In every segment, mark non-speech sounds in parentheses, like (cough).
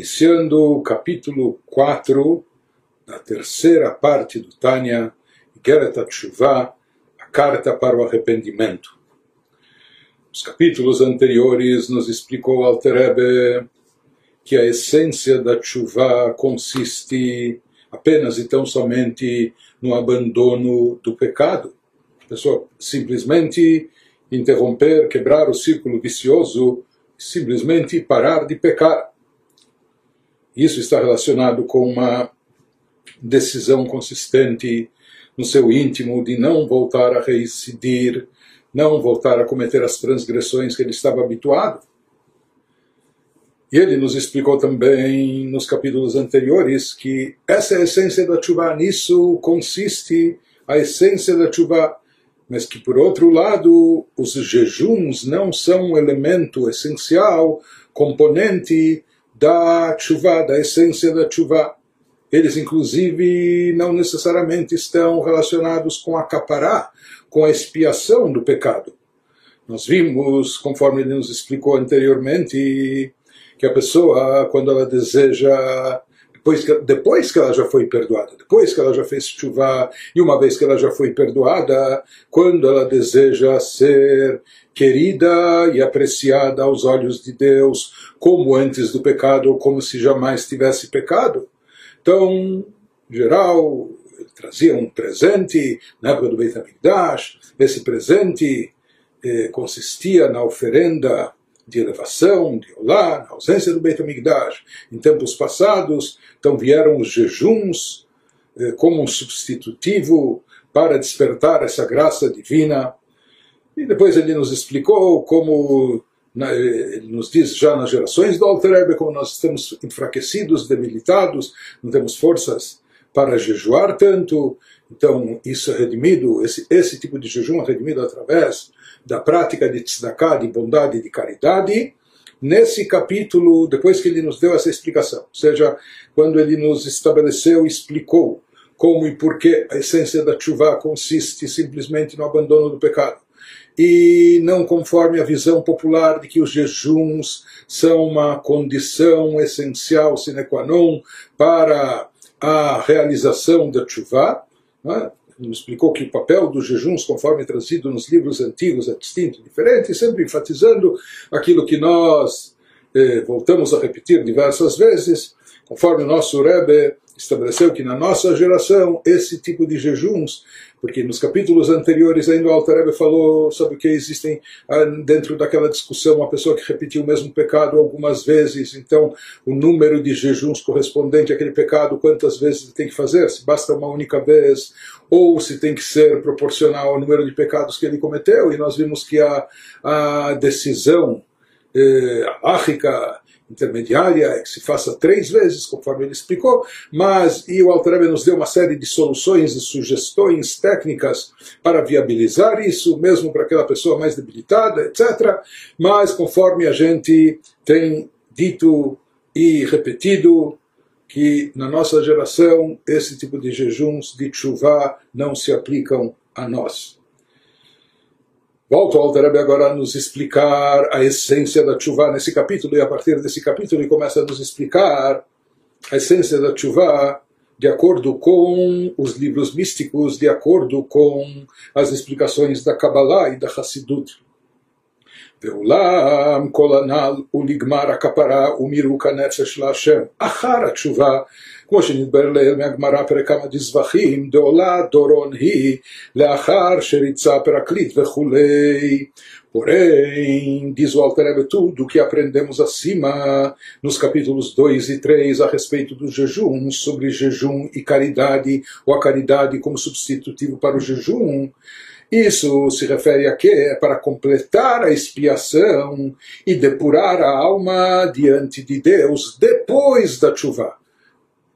iniciando o capítulo 4 da terceira parte do Tânia, Geret Tshuva, a carta para o arrependimento. Nos capítulos anteriores nos explicou Alterebe que a essência da chuva consiste apenas e tão somente no abandono do pecado. A pessoa simplesmente interromper, quebrar o círculo vicioso, simplesmente parar de pecar. Isso está relacionado com uma decisão consistente no seu íntimo de não voltar a reincidir não voltar a cometer as transgressões que ele estava habituado. E ele nos explicou também nos capítulos anteriores que essa é a essência da chuva, nisso consiste a essência da chuva, mas que por outro lado os jejuns não são um elemento essencial, componente da chuva, da essência da chuva. Eles inclusive não necessariamente estão relacionados com a capará, com a expiação do pecado. Nós vimos, conforme ele nos explicou anteriormente, que a pessoa, quando ela deseja, depois que, depois que ela já foi perdoada, depois que ela já fez chuva, e uma vez que ela já foi perdoada, quando ela deseja ser querida e apreciada aos olhos de Deus, como antes do pecado, ou como se jamais tivesse pecado. Então, geral, trazia um presente na época do Beit HaMikdash. Esse presente eh, consistia na oferenda de elevação, de olá, na ausência do Beit HaMikdash. Em tempos passados, então vieram os jejuns eh, como um substitutivo para despertar essa graça divina. E depois ele nos explicou como ele nos diz já nas gerações do Alter Rebbe, como nós estamos enfraquecidos, debilitados, não temos forças para jejuar tanto. Então, isso é redimido, esse, esse tipo de jejum é redimido através da prática de tzedakah, de bondade e de caridade. Nesse capítulo, depois que ele nos deu essa explicação, ou seja, quando ele nos estabeleceu explicou como e por que a essência da chuva consiste simplesmente no abandono do pecado, e não conforme a visão popular de que os jejuns são uma condição essencial sine qua non para a realização da chuva. Né? Explicou que o papel dos jejuns, conforme trazido nos livros antigos, é distinto, diferente, sempre enfatizando aquilo que nós eh, voltamos a repetir diversas vezes, conforme o nosso Rebbe estabeleceu que na nossa geração esse tipo de jejuns porque nos capítulos anteriores ainda o Altarebe falou sobre que existem ah, dentro daquela discussão uma pessoa que repetiu o mesmo pecado algumas vezes, então o número de jejuns correspondente àquele pecado, quantas vezes tem que fazer, se basta uma única vez, ou se tem que ser proporcional ao número de pecados que ele cometeu, e nós vimos que a, a decisão eh, intermediária é que se faça três vezes, conforme ele explicou, mas e o Altarebe nos deu uma série de soluções e sugestões técnicas para viabilizar isso, mesmo para aquela pessoa mais debilitada, etc. Mas conforme a gente tem dito e repetido, que na nossa geração esse tipo de jejuns de chuva não se aplicam a nós. Volta o Alter agora a nos explicar a essência da chuva nesse capítulo, e a partir desse capítulo ele começa a nos explicar a essência da chuva de acordo com os livros místicos, de acordo com as explicações da Kabbalah e da Hassidut. ואולם כל הנ"ל הוא נגמר הכפרה ומירוק הנפש להשם אחר התשובה כמו שנתברר לעיל מהגמרא פרק כמה דזבחים דעולה דורון היא לאחר שריצה פרקליט וכולי Porém, diz o Altarebe tudo que aprendemos acima, nos capítulos 2 e 3, a respeito do jejum, sobre jejum e caridade, ou a caridade como substitutivo para o jejum, isso se refere a quê? É para completar a expiação e depurar a alma diante de Deus depois da chuva.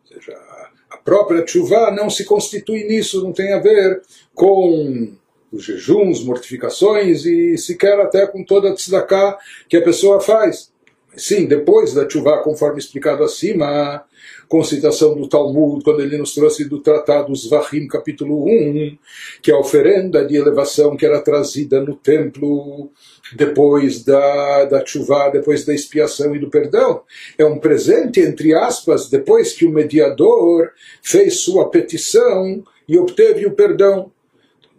Ou seja, a própria chuva não se constitui nisso, não tem a ver com os jejuns, mortificações e sequer até com toda a tzedakah que a pessoa faz. Sim, depois da chuva, conforme explicado acima, com citação do Talmud, quando ele nos trouxe do Tratado Zvahim, capítulo 1, que é a oferenda de elevação que era trazida no templo depois da, da chuva, depois da expiação e do perdão. É um presente, entre aspas, depois que o mediador fez sua petição e obteve o perdão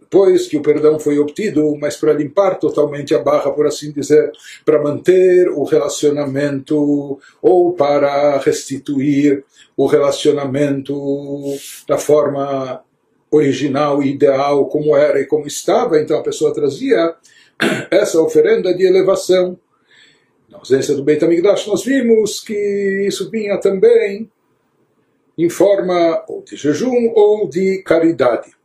depois que o perdão foi obtido, mas para limpar totalmente a barra, por assim dizer, para manter o relacionamento ou para restituir o relacionamento da forma original e ideal como era e como estava, então a pessoa trazia (clears throat) essa oferenda de elevação. Na ausência do Beit HaMikdash nós vimos que isso vinha também em forma ou de jejum ou de caridade.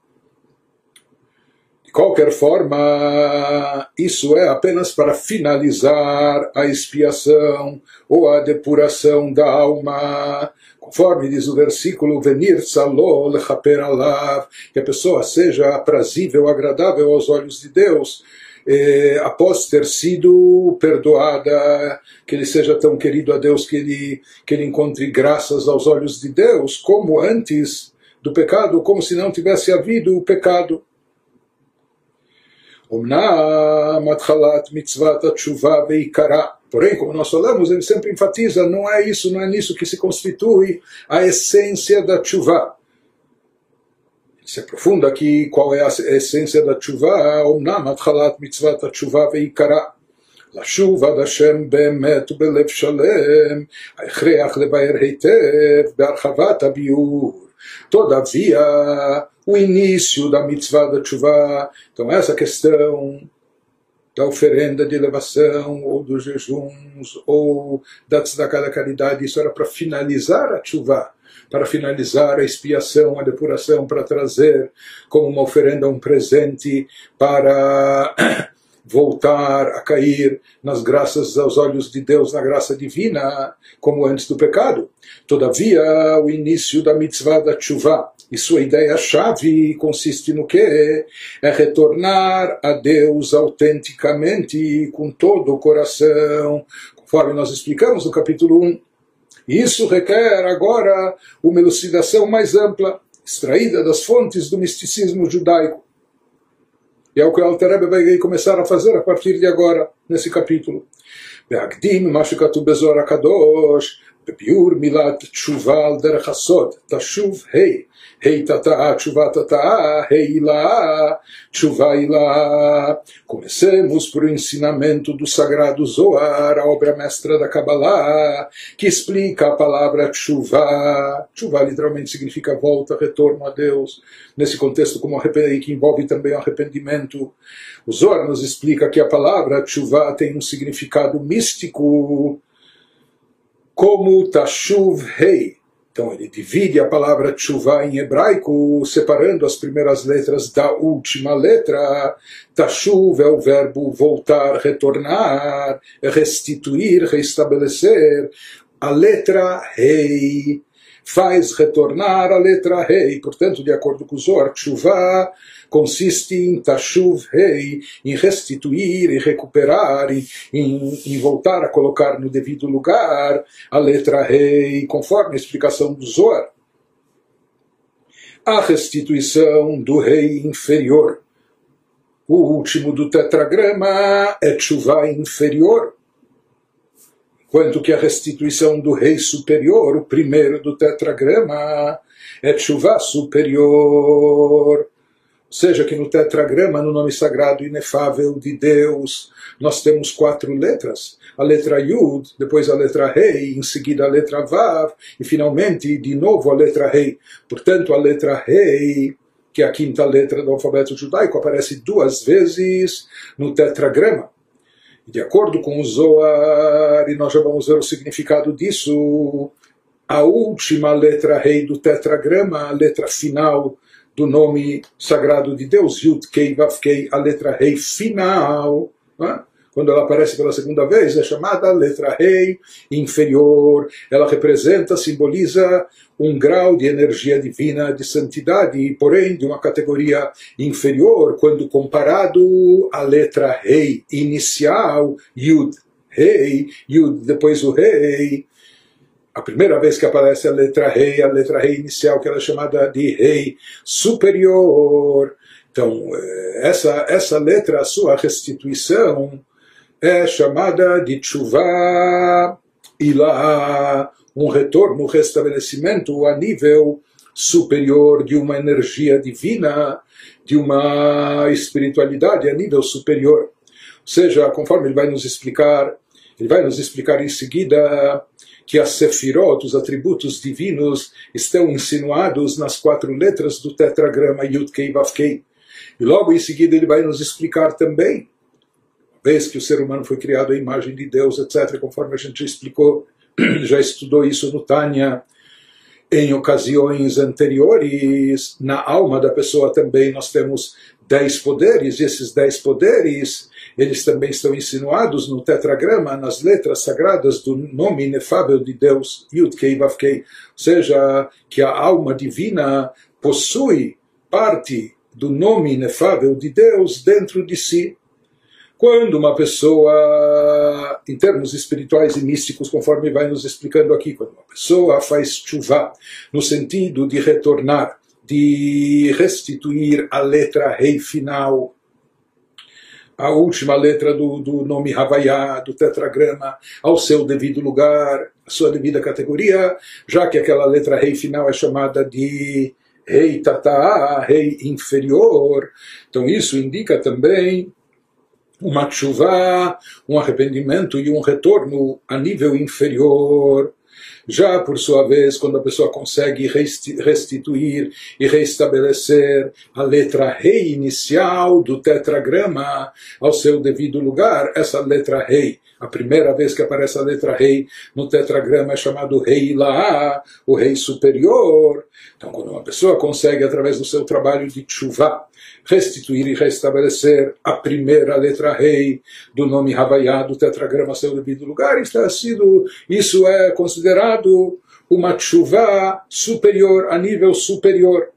De qualquer forma, isso é apenas para finalizar a expiação ou a depuração da alma, conforme diz o versículo Venir alav, que a pessoa seja aprazível, agradável aos olhos de Deus, eh, após ter sido perdoada, que ele seja tão querido a Deus que ele, que ele encontre graças aos olhos de Deus, como antes do pecado, como se não tivesse havido o pecado. Omnam atchalat mitzvat tshuva veikara. Porém, como nós falamos, ele sempre enfatiza, não é isso, não é nisso que se constitui a essência da tshuva. Se aprofunda aqui qual é a essência da tshuva, Omnam atchalat mitzvat tshuva veikara. לשוב עד השם באמת ובלב שלם, ההכרח לבאר היטב בהרחבת הביור. Todavia, o início da mitzvah da chuva. Então, essa questão da oferenda de elevação, ou dos jejuns, ou da tzedakah da caridade, isso era para finalizar a chuva, para finalizar a expiação, a depuração, para trazer como uma oferenda um presente para voltar a cair nas graças aos olhos de Deus, na graça divina, como antes do pecado. Todavia, o início da mitzvah da chuva e sua ideia-chave consiste no que? É retornar a Deus autenticamente, com todo o coração, conforme nós explicamos no capítulo 1. Isso requer agora uma elucidação mais ampla, extraída das fontes do misticismo judaico. E é o que o Alter vai começar a fazer a partir de agora, nesse capítulo. בהקדים מה שכתוב בזוהר הקדוש, בביאור מילת תשובה על דרך הסוד, תשוב ה' Rei Tataá, Chuva Tataá, Rei Ilá, Chuva Ilá. Comecemos por o ensinamento do sagrado Zoar, a obra mestra da Kabbalah, que explica a palavra Chuva. Chuva literalmente significa volta, retorno a Deus. Nesse contexto, como que envolve também o arrependimento. O Zohar nos explica que a palavra Chuva tem um significado místico, como Tashuv Rei então ele divide a palavra tshuva em hebraico, separando as primeiras letras da última letra. Tashuv é o verbo voltar, retornar, restituir, restabelecer. A letra rei faz retornar a letra rei. Portanto, de acordo com o Zohar, tshuva consiste em tashuv rei, em restituir e recuperar, em, em, em, voltar a colocar no devido lugar a letra rei, conforme a explicação do Zohar. A restituição do rei inferior. O último do tetragrama é tshuva inferior enquanto que a restituição do rei superior, o primeiro do tetragrama, é chuva superior seja que no tetragrama, no nome sagrado inefável de Deus, nós temos quatro letras. A letra Yud, depois a letra Rei, em seguida a letra Vav, e finalmente, de novo, a letra Rei. Portanto, a letra Rei, que é a quinta letra do alfabeto judaico, aparece duas vezes no tetragrama. De acordo com o Zohar, e nós já vamos ver o significado disso, a última letra Rei do tetragrama, a letra final do nome sagrado de Deus, Yud Kei Vav Kei, a letra Rei final, é? Quando ela aparece pela segunda vez, é chamada letra Rei inferior. Ela representa, simboliza um grau de energia divina, de santidade, porém de uma categoria inferior, quando comparado à letra Rei inicial, Yud rei, Yud depois o rei. A primeira vez que aparece a letra rei, a letra rei inicial, que era é chamada de rei superior. Então, eh, essa, essa letra, a sua restituição, é chamada de chuva ilá, um retorno, um restabelecimento a nível superior de uma energia divina, de uma espiritualidade a nível superior. Ou seja, conforme ele vai nos explicar, ele vai nos explicar em seguida que as sefirot, os atributos divinos, estão insinuados nas quatro letras do tetragrama Yud Kei Vav Kei. E logo em seguida ele vai nos explicar também, vez que o ser humano foi criado à imagem de Deus, etc., conforme a gente explicou, (clears throat) já estudou isso no Tânia, em ocasiões anteriores, na alma da pessoa também nós temos dez poderes, e esses dez poderes, eles também estão insinuados no tetragrama, nas letras sagradas do nome inefável de Deus, Yud Kei Vav Kei, ou seja, que a alma divina possui parte do nome inefável de Deus dentro de si. Quando uma pessoa, em termos espirituais e místicos, conforme vai nos explicando aqui, quando uma pessoa faz chuva, no sentido de retornar, de restituir a letra rei final, a última letra do, do nome Havaiá, do tetragrama, ao seu devido lugar, a sua devida categoria, já que aquela letra rei final é chamada de rei tataá, rei inferior. Então isso indica também uma chuva, um arrependimento e um retorno a nível inferior. Já, por sua vez, quando a pessoa consegue restituir e restabelecer a letra rei inicial do tetragrama ao seu devido lugar, essa letra rei, a primeira vez que aparece a letra rei no tetragrama é chamado rei Ilaá, o rei superior. Então, quando uma pessoa consegue, através do seu trabalho de chuva, restituir e restabelecer a primeira letra rei do nome Havaiá do tetragrama seu devido lugar. Isso, é sido, isso é considerado uma chuva superior, a nível superior.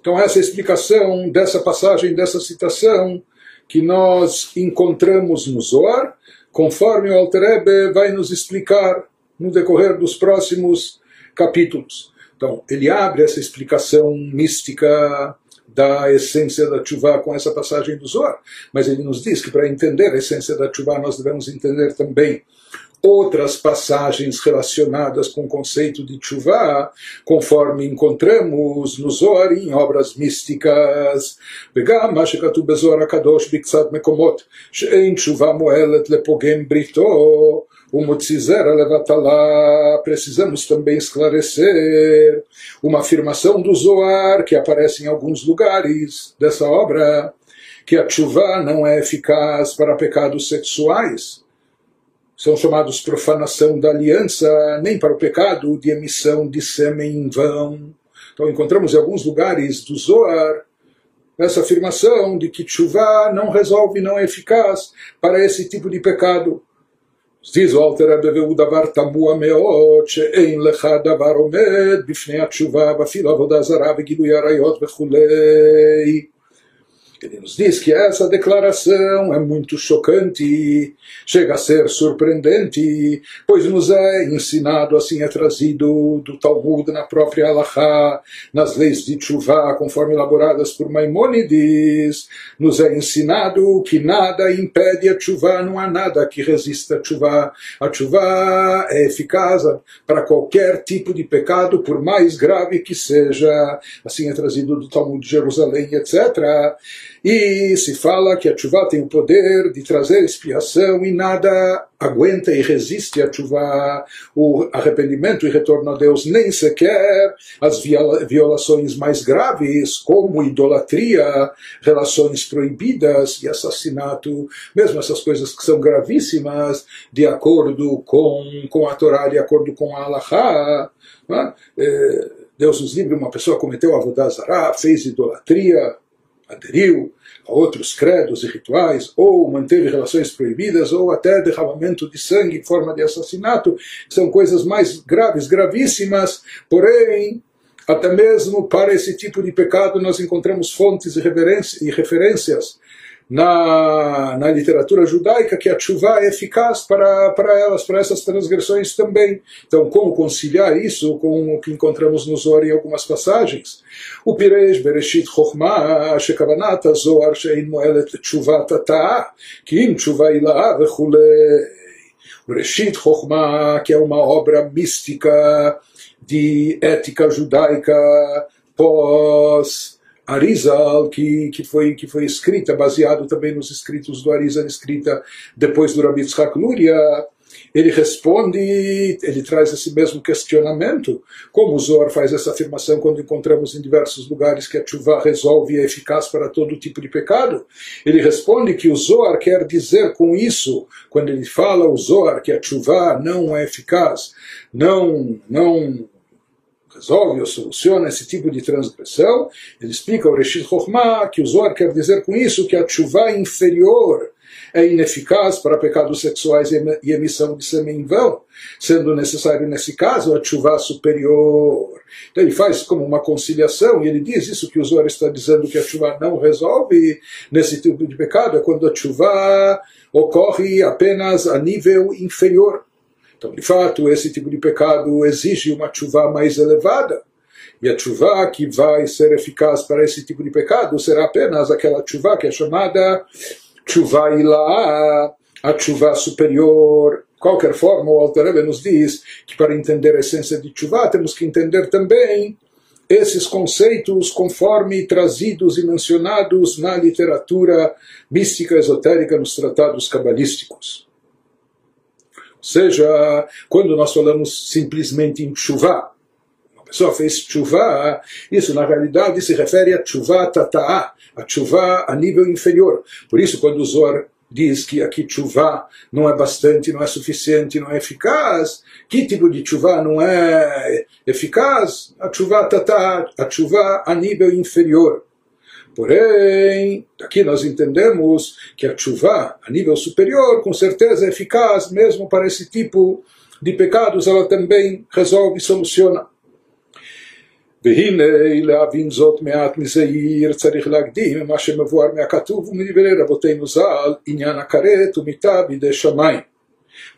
Então, essa explicação dessa passagem, dessa citação, que nós encontramos no Zohar, conforme o Alter vai nos explicar no decorrer dos próximos capítulos. Então, ele abre essa explicação mística da essência da chuva com essa passagem do Zohar. Mas ele nos diz que para entender a essência da chuva nós devemos entender também outras passagens relacionadas com o conceito de chuva, conforme encontramos no Zohar em obras místicas. וגם מה שכתוב בזוהר הקדוש בקצת מקומות, שאין תשובה מועלת לפוגם בריתו o Motzizera Levatalá, precisamos também esclarecer uma afirmação do Zoar que aparece em alguns lugares dessa obra, que a chuva não é eficaz para pecados sexuais. São chamados profanação da aliança, nem para o pecado de emissão de sêmen em vão. Então encontramos em alguns lugares do Zoar essa afirmação de que chuva não resolve, não é eficaz para esse tipo de pecado. זיז אלתר רבי והוא דבר תמוה מאוד שאין לך דבר עומד בפני התשובה ואפילו עבודה זרה וגילוי עריות וכולי ele nos diz que essa declaração é muito chocante, chega a ser surpreendente, pois nos é ensinado, assim é trazido do Talmud na própria Halachá, nas leis de Tshuva, conforme elaboradas por Maimônides, nos é ensinado que nada impede a Tshuva, não há nada que resista a Tshuva. A Tshuva é eficaz para qualquer tipo de pecado, por mais grave que seja, assim é trazido do Talmud de Jerusalém, etc. E se fala que a chuva tem o poder de trazer expiação e nada aguenta e resiste a chuva, o arrependimento e retorno a Deus, nem sequer as violações mais graves, como idolatria, relações proibidas e assassinato, mesmo essas coisas que são gravíssimas, de acordo com, com a Torá, de acordo com a Allahá. É? Deus nos livre, uma pessoa cometeu avodazará, fez idolatria, aderiu a outros credos e rituais, ou manteve relações proibidas, ou até derramamento de sangue em forma de assassinato, são coisas mais graves, gravíssimas, porém, até mesmo para esse tipo de pecado nós encontramos fontes e referências na, na literatura judaica que a chuva é eficaz para, para elas, para essas transgressões também. Então, como conciliar isso com o que encontramos no Zohar em algumas passagens? O Piresh Bereshit Chokhmah, Shekavanat Zohar Shein Moelet Tshuva Tata, Kim Tshuva Ilaha Vechulei. Bereshit Chokhmah, que é uma obra mística de ética judaica pós Arizal, que, que, foi, que foi escrita, baseado também nos escritos do Arizal, escrita depois do Rabbi Tzchak Luria, ele responde, ele traz esse mesmo questionamento, como o Zohar faz essa afirmação quando encontramos em diversos lugares que a chuva resolve e é eficaz para todo tipo de pecado. Ele responde que o Zohar quer dizer com isso, quando ele fala o Zohar que a chuva não é eficaz, não, não resolve ou soluciona esse tipo de transgressão, ele explica o Reshit Chokhmah que o Zohar quer dizer com isso que a chuva inferior é ineficaz para pecados sexuais e emissão de sêmen em vão, sendo necessário nesse caso a chuva superior. Então ele faz como uma conciliação e ele diz isso que o Zohar está dizendo que a chuva não resolve nesse tipo de pecado, é quando a chuva ocorre apenas a nível inferior. Então, de fato, esse tipo de pecado exige uma chuva mais elevada. E a chuva que vai ser eficaz para esse tipo de pecado será apenas aquela chuva que é chamada chuva ilá, a chuva superior. De qualquer forma, o Alter Rebbe nos diz que para entender a essência de chuva temos que entender também esses conceitos conforme trazidos e mencionados na literatura mística esotérica nos tratados cabalísticos. Seja, quando nós falamos simplesmente em chuva, uma pessoa fez chuva, isso na realidade se refere a chuva tata'a, a chuva a nível inferior. Por isso, quando o Zohar diz que aqui chuva não é bastante, não é suficiente, não é eficaz, que tipo de chuva não é eficaz? A chuva tata'a, a chuva a nível inferior. Porém, aqui nós entendemos que a chuva, a nível superior, com certeza é eficaz mesmo para esse tipo de pecados, ela também resolve e soluciona. והנה להבין זאת מעט מזעיר צריך להקדים מה שמבואר מהכתוב ומדברי רבותינו ז"ל עניין הכרת ומיתה בידי שמיים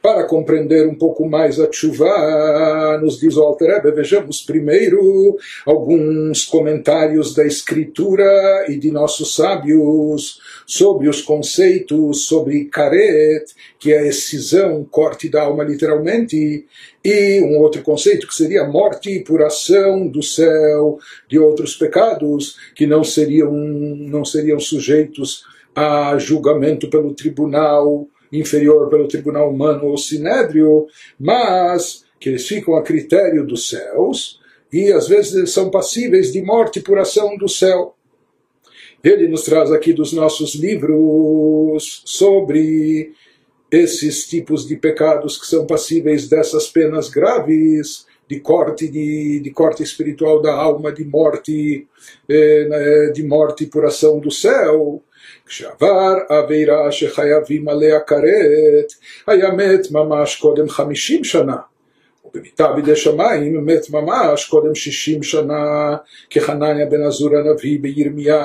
para compreender um pouco mais a chuva, nos diz o Alter vejamos primeiro alguns comentários da Escritura e de nossos sábios sobre os conceitos sobre karet, que é a excisão, corte da alma literalmente, e um outro conceito que seria morte e puração do céu de outros pecados que não seriam, não seriam sujeitos a julgamento pelo tribunal inferior pelo tribunal humano ou sinédrio, mas que eles ficam a critério dos céus e às vezes eles são passíveis de morte por ação do céu. Ele nos traz aqui dos nossos livros sobre esses tipos de pecados que são passíveis dessas penas graves, de corte de, de corte espiritual da alma, de morte, eh, de morte por ação do céu. כשעבר עבירה שחייבים עליה כרת, היה מת ממש קודם חמישים שנה. ובמיתה בידי שמיים מת ממש קודם שישים שנה, כחנניה בן עזור הנביא בירמיה.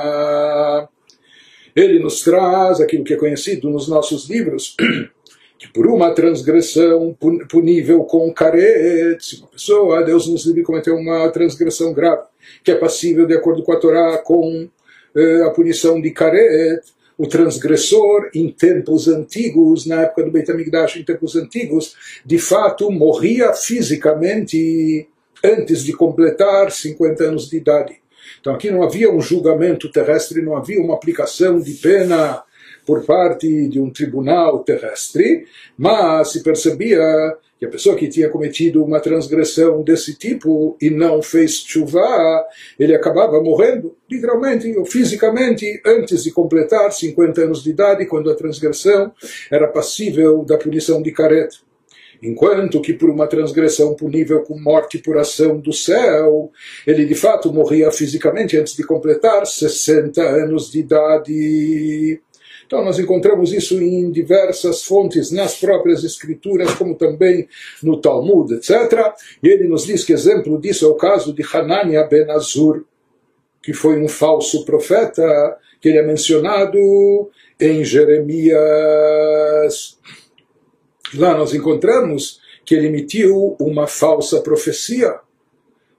Ele nos traz aquilo que é conhecido nos nossos livros, (clears throat) que por uma transgressão punível com caret, se uma pessoa, Deus nos livre, cometeu uma transgressão grave, que é passível, de acordo com a Torá, com eh, a punição de Karet, o transgressor em tempos antigos, na época do Beit HaMikdash, em tempos antigos, de fato morria fisicamente antes de completar 50 anos de idade. Então aqui não havia um julgamento terrestre, não havia uma aplicação de pena por parte de um tribunal terrestre, mas se percebia que a pessoa que tinha cometido uma transgressão desse tipo e não fez chuva, ele acabava morrendo, literalmente ou fisicamente, antes de completar 50 anos de idade, quando a transgressão era passível da punição de caret. Enquanto que por uma transgressão punível com morte por ação do céu, ele de fato morria fisicamente antes de completar 60 anos de idade. Então, nós encontramos isso em diversas fontes, nas próprias escrituras, como também no Talmud, etc. E ele nos diz que exemplo disso é o caso de Hanania ben Azur, que foi um falso profeta que ele é mencionado em Jeremias. Lá nós encontramos que ele emitiu uma falsa profecia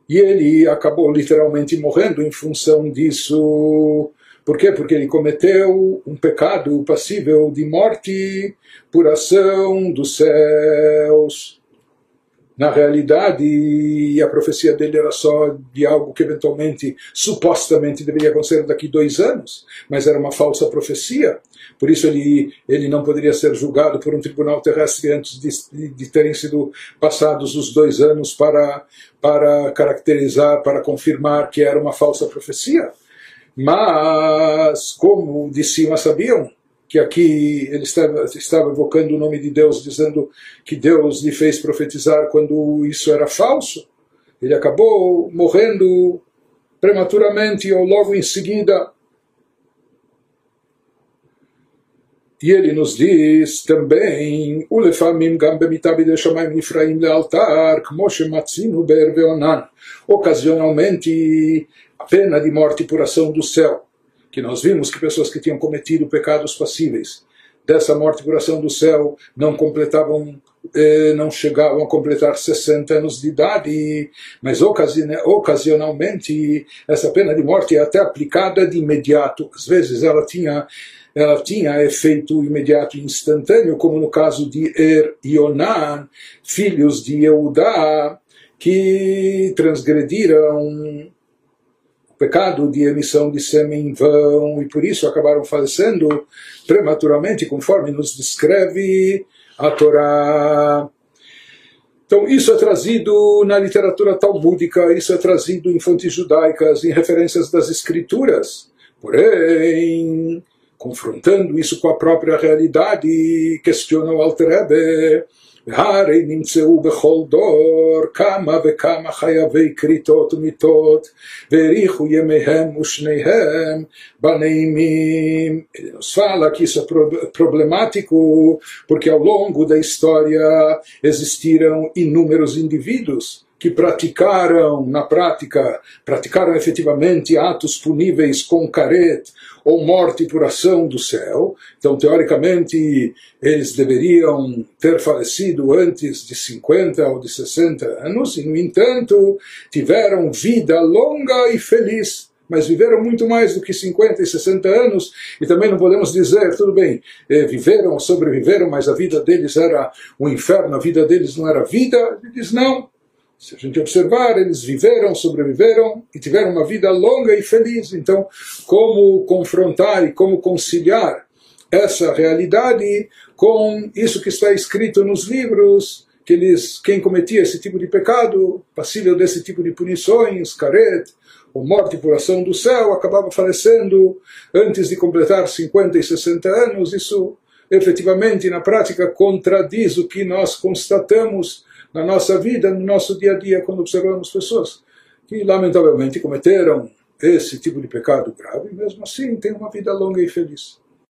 e ele acabou literalmente morrendo em função disso. Por quê? Porque ele cometeu um pecado passível de morte por ação dos céus na realidade, a profecia dele era só de algo que eventualmente, supostamente, deveria acontecer daqui dois anos, mas era uma falsa profecia. Por isso ele, ele não poderia ser julgado por um tribunal terrestre antes de, de terem sido passados os dois anos para, para caracterizar, para confirmar que era uma falsa profecia. Mas, como de cima sabiam, que aqui ele estava, estava evocando o nome de Deus, dizendo que Deus lhe fez profetizar quando isso era falso. Ele acabou morrendo prematuramente ou logo em seguida. E ele nos diz também, nifraim lealtar, kmo shematzinu ber veonan. Ocasionalmente, a pena de morte por ação do céu que nós vimos que pessoas que tinham cometido pecados passíveis dessa morte por ação do céu não completavam eh, não chegavam a completar 60 anos de idade, mas ocasionalmente essa pena de morte é até aplicada de imediato. Às vezes ela tinha ela tinha efeito imediato e instantâneo, como no caso de Er e Onan, filhos de Eudá, que transgrediram pecado de emissão de sêmen em vão e por isso acabaram falecendo prematuramente, conforme nos descreve a Torá. Então, isso é trazido na literatura talmúdica, isso é trazido em fontes judaicas, em referências das escrituras. Porém, confrontando isso com a própria realidade, questiona o Alter Rebbe והרי נמצאו בכל דור כמה וכמה חייבי כריתות ומיתות, והאריכו ימיהם ושניהם בנעימים. Nos fala que isso é problemático porque ao longo da história existiram inúmeros indivíduos que praticaram na prática, praticaram efetivamente atos puníveis com caret ou morte por ação do céu. Então, teoricamente, eles deveriam ter falecido antes de 50 ou de 60 anos, e, no entanto, tiveram vida longa e feliz mas viveram muito mais do que 50 e 60 anos, e também não podemos dizer, tudo bem, eh, viveram, sobreviveram, mas a vida deles era um inferno, a vida deles não era vida. Ele diz, não, se a gente observar, eles viveram, sobreviveram e tiveram uma vida longa e feliz. Então, como confrontar e como conciliar essa realidade com isso que está escrito nos livros, que eles, quem cometia esse tipo de pecado, passível desse tipo de punições, caret, ou morte por ação do céu, acabava falecendo antes de completar 50 e 60 anos. Isso efetivamente, na prática, contradiz o que nós constatamos na nossa vida, no nosso dia a dia, quando observamos pessoas que lamentavelmente cometeram esse tipo de pecado grave, mesmo assim têm uma vida longa e feliz.